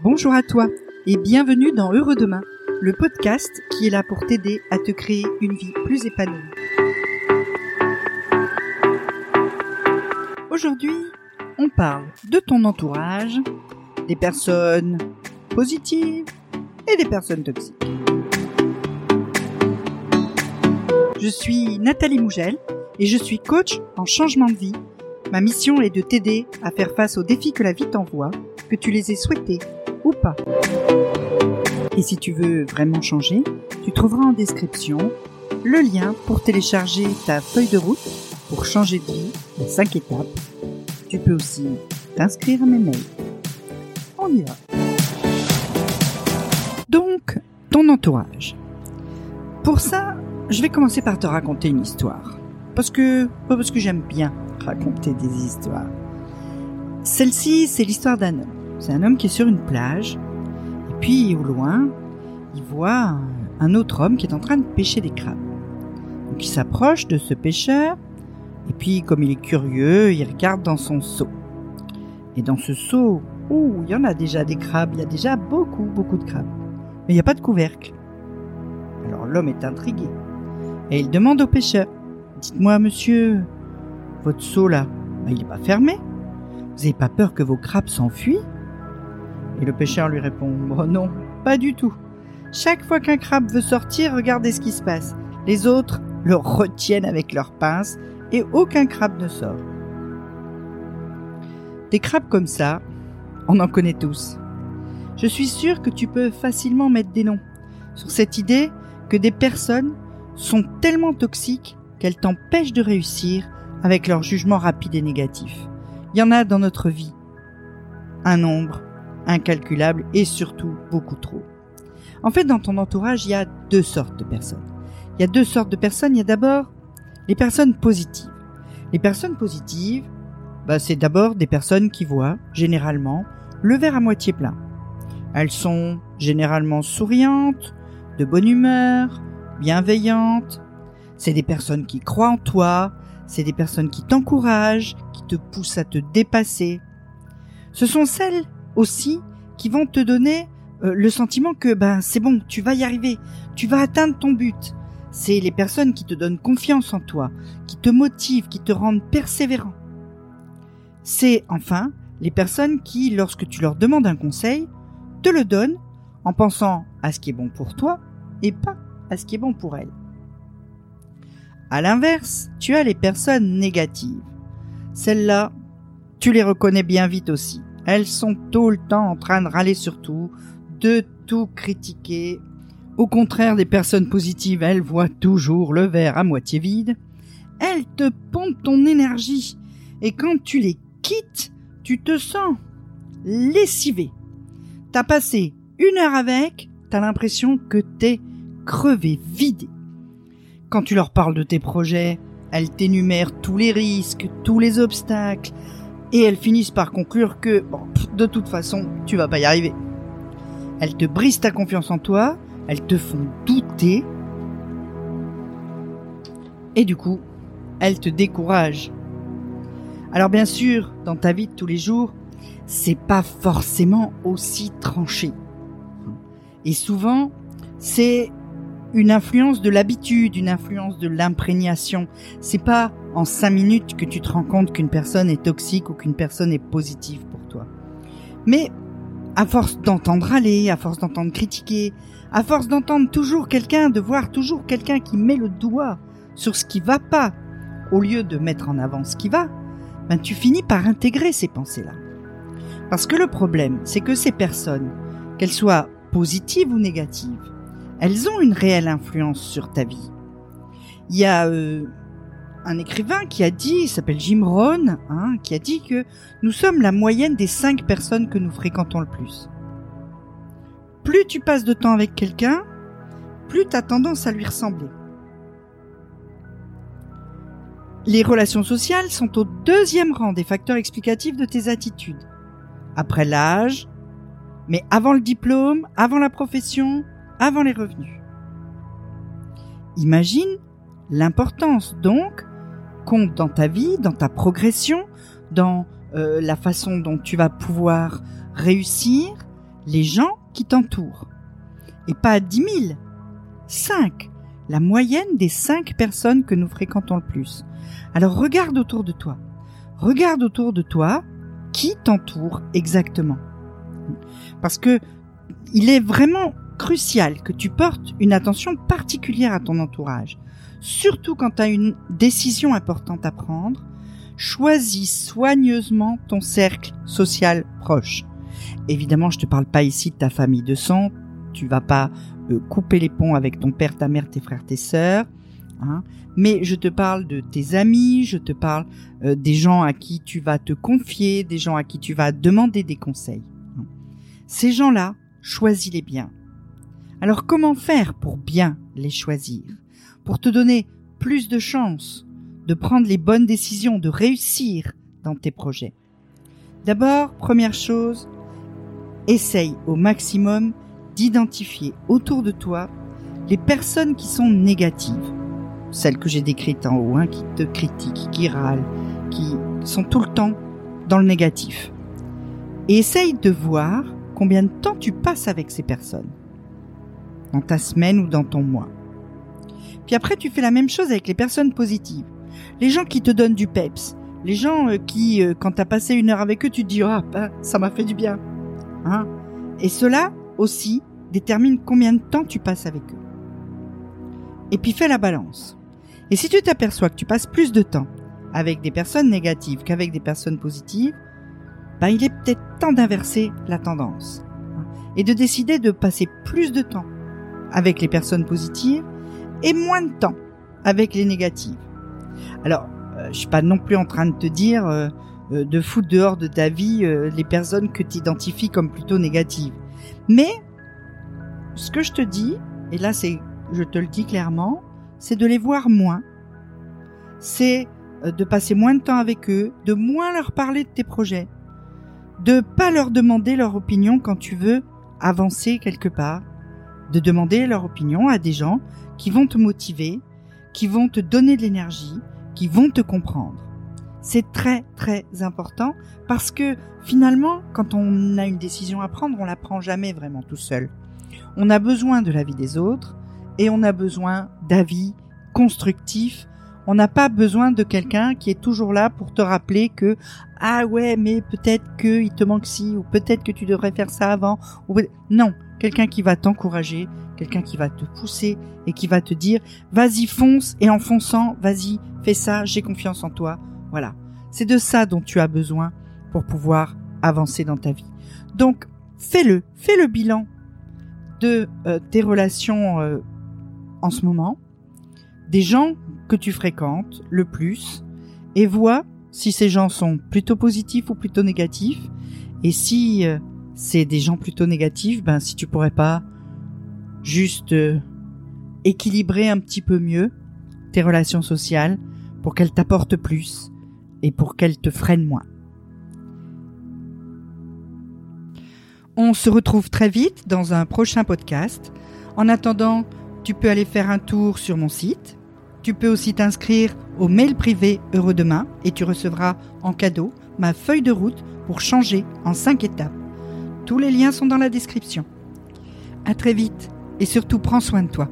Bonjour à toi et bienvenue dans Heureux Demain, le podcast qui est là pour t'aider à te créer une vie plus épanouie. Aujourd'hui, on parle de ton entourage, des personnes positives et des personnes toxiques. Je suis Nathalie Mougel et je suis coach en changement de vie. Ma mission est de t'aider à faire face aux défis que la vie t'envoie, que tu les aies souhaités ou pas. Et si tu veux vraiment changer, tu trouveras en description le lien pour télécharger ta feuille de route pour changer de vie en 5 étapes. Tu peux aussi t'inscrire à mes mails. On y va. Donc, ton entourage. Pour ça, je vais commencer par te raconter une histoire. Parce que, parce que j'aime bien raconter des histoires. Celle-ci, c'est l'histoire d'un homme. C'est un homme qui est sur une plage. Et puis, au loin, il voit un autre homme qui est en train de pêcher des crabes. Donc, il s'approche de ce pêcheur. Et puis, comme il est curieux, il regarde dans son seau. Et dans ce seau, ouh, il y en a déjà des crabes. Il y a déjà beaucoup, beaucoup de crabes. Mais il n'y a pas de couvercle. Alors l'homme est intrigué. Et il demande au pêcheur. Dites-moi, monsieur, votre seau là, bah, il n'est pas fermé. Vous n'avez pas peur que vos crabes s'enfuient? Et le pêcheur lui répond oh non, pas du tout. Chaque fois qu'un crabe veut sortir, regardez ce qui se passe. Les autres le retiennent avec leurs pinces et aucun crabe ne sort. Des crabes comme ça, on en connaît tous. Je suis sûr que tu peux facilement mettre des noms sur cette idée que des personnes sont tellement toxiques qu'elles t'empêchent de réussir avec leur jugement rapide et négatif. Il y en a dans notre vie. Un nombre incalculable et surtout beaucoup trop. En fait, dans ton entourage, il y a deux sortes de personnes. Il y a deux sortes de personnes. Il y a d'abord les personnes positives. Les personnes positives, bah, c'est d'abord des personnes qui voient, généralement, le verre à moitié plein. Elles sont généralement souriantes, de bonne humeur, bienveillantes. C'est des personnes qui croient en toi, c'est des personnes qui t'encouragent, qui te poussent à te dépasser. Ce sont celles aussi qui vont te donner euh, le sentiment que ben c'est bon, tu vas y arriver, tu vas atteindre ton but. C'est les personnes qui te donnent confiance en toi, qui te motivent, qui te rendent persévérant. C'est enfin les personnes qui, lorsque tu leur demandes un conseil, te le donnent en pensant à ce qui est bon pour toi et pas à ce qui est bon pour elles. À l'inverse, tu as les personnes négatives. Celles-là, tu les reconnais bien vite aussi. Elles sont tout le temps en train de râler sur tout, de tout critiquer. Au contraire des personnes positives, elles voient toujours le verre à moitié vide. Elles te pompent ton énergie. Et quand tu les quittes, tu te sens lessivé. T'as passé une heure avec, t'as l'impression que t'es crevé, vidé. Quand tu leur parles de tes projets, elles t'énumèrent tous les risques, tous les obstacles, et elles finissent par conclure que, de toute façon, tu vas pas y arriver. Elles te brisent ta confiance en toi, elles te font douter, et du coup, elles te découragent. Alors bien sûr, dans ta vie de tous les jours, c'est pas forcément aussi tranché. Et souvent, c'est une influence de l'habitude, une influence de l'imprégnation. C'est pas en cinq minutes que tu te rends compte qu'une personne est toxique ou qu'une personne est positive pour toi. Mais à force d'entendre aller, à force d'entendre critiquer, à force d'entendre toujours quelqu'un, de voir toujours quelqu'un qui met le doigt sur ce qui va pas, au lieu de mettre en avant ce qui va, ben tu finis par intégrer ces pensées-là. Parce que le problème, c'est que ces personnes, qu'elles soient positives ou négatives, elles ont une réelle influence sur ta vie. Il y a euh, un écrivain qui a dit, il s'appelle Jim Rohn, hein, qui a dit que nous sommes la moyenne des cinq personnes que nous fréquentons le plus. Plus tu passes de temps avec quelqu'un, plus tu as tendance à lui ressembler. Les relations sociales sont au deuxième rang des facteurs explicatifs de tes attitudes. Après l'âge, mais avant le diplôme, avant la profession, avant les revenus. Imagine l'importance donc compte dans ta vie, dans ta progression, dans euh, la façon dont tu vas pouvoir réussir les gens qui t'entourent. Et pas 10 000, 5, la moyenne des 5 personnes que nous fréquentons le plus. Alors regarde autour de toi. Regarde autour de toi qui t'entoure exactement. Parce que il est vraiment crucial que tu portes une attention particulière à ton entourage. Surtout quand tu as une décision importante à prendre, choisis soigneusement ton cercle social proche. Évidemment, je te parle pas ici de ta famille de sang, tu vas pas euh, couper les ponts avec ton père, ta mère, tes frères, tes sœurs, hein, mais je te parle de tes amis, je te parle euh, des gens à qui tu vas te confier, des gens à qui tu vas demander des conseils. Hein. Ces gens-là, choisis-les bien. Alors comment faire pour bien les choisir? Pour te donner plus de chances de prendre les bonnes décisions, de réussir dans tes projets. D'abord, première chose, essaye au maximum d'identifier autour de toi les personnes qui sont négatives. Celles que j'ai décrites en haut, hein, qui te critiquent, qui râlent, qui sont tout le temps dans le négatif. Et essaye de voir combien de temps tu passes avec ces personnes. Dans ta semaine ou dans ton mois. Puis après, tu fais la même chose avec les personnes positives. Les gens qui te donnent du peps. Les gens euh, qui, euh, quand tu as passé une heure avec eux, tu te dis, ah, ben, ça m'a fait du bien. Hein? Et cela aussi détermine combien de temps tu passes avec eux. Et puis fais la balance. Et si tu t'aperçois que tu passes plus de temps avec des personnes négatives qu'avec des personnes positives, ben il est peut-être temps d'inverser la tendance et de décider de passer plus de temps avec les personnes positives et moins de temps avec les négatives. Alors, euh, je suis pas non plus en train de te dire euh, euh, de foutre dehors de ta vie les personnes que tu identifies comme plutôt négatives. Mais ce que je te dis, et là c'est, je te le dis clairement, c'est de les voir moins. C'est de passer moins de temps avec eux, de moins leur parler de tes projets, de pas leur demander leur opinion quand tu veux avancer quelque part, de demander leur opinion à des gens qui vont te motiver, qui vont te donner de l'énergie, qui vont te comprendre. C'est très très important parce que finalement, quand on a une décision à prendre, on la prend jamais vraiment tout seul. On a besoin de l'avis des autres et on a besoin d'avis constructifs. On n'a pas besoin de quelqu'un qui est toujours là pour te rappeler que ah ouais mais peut-être que il te manque ci ou peut-être que tu devrais faire ça avant non. Quelqu'un qui va t'encourager quelqu'un qui va te pousser et qui va te dire vas-y fonce et en fonçant vas-y fais ça j'ai confiance en toi. Voilà. C'est de ça dont tu as besoin pour pouvoir avancer dans ta vie. Donc fais-le fais le bilan de euh, tes relations euh, en ce moment. Des gens que tu fréquentes le plus et vois si ces gens sont plutôt positifs ou plutôt négatifs et si euh, c'est des gens plutôt négatifs ben si tu pourrais pas juste euh, équilibrer un petit peu mieux tes relations sociales pour qu'elles t'apportent plus et pour qu'elles te freinent moins. On se retrouve très vite dans un prochain podcast. En attendant, tu peux aller faire un tour sur mon site. Tu peux aussi t'inscrire au mail privé Heureux Demain et tu recevras en cadeau ma feuille de route pour changer en 5 étapes. Tous les liens sont dans la description. À très vite et surtout prends soin de toi.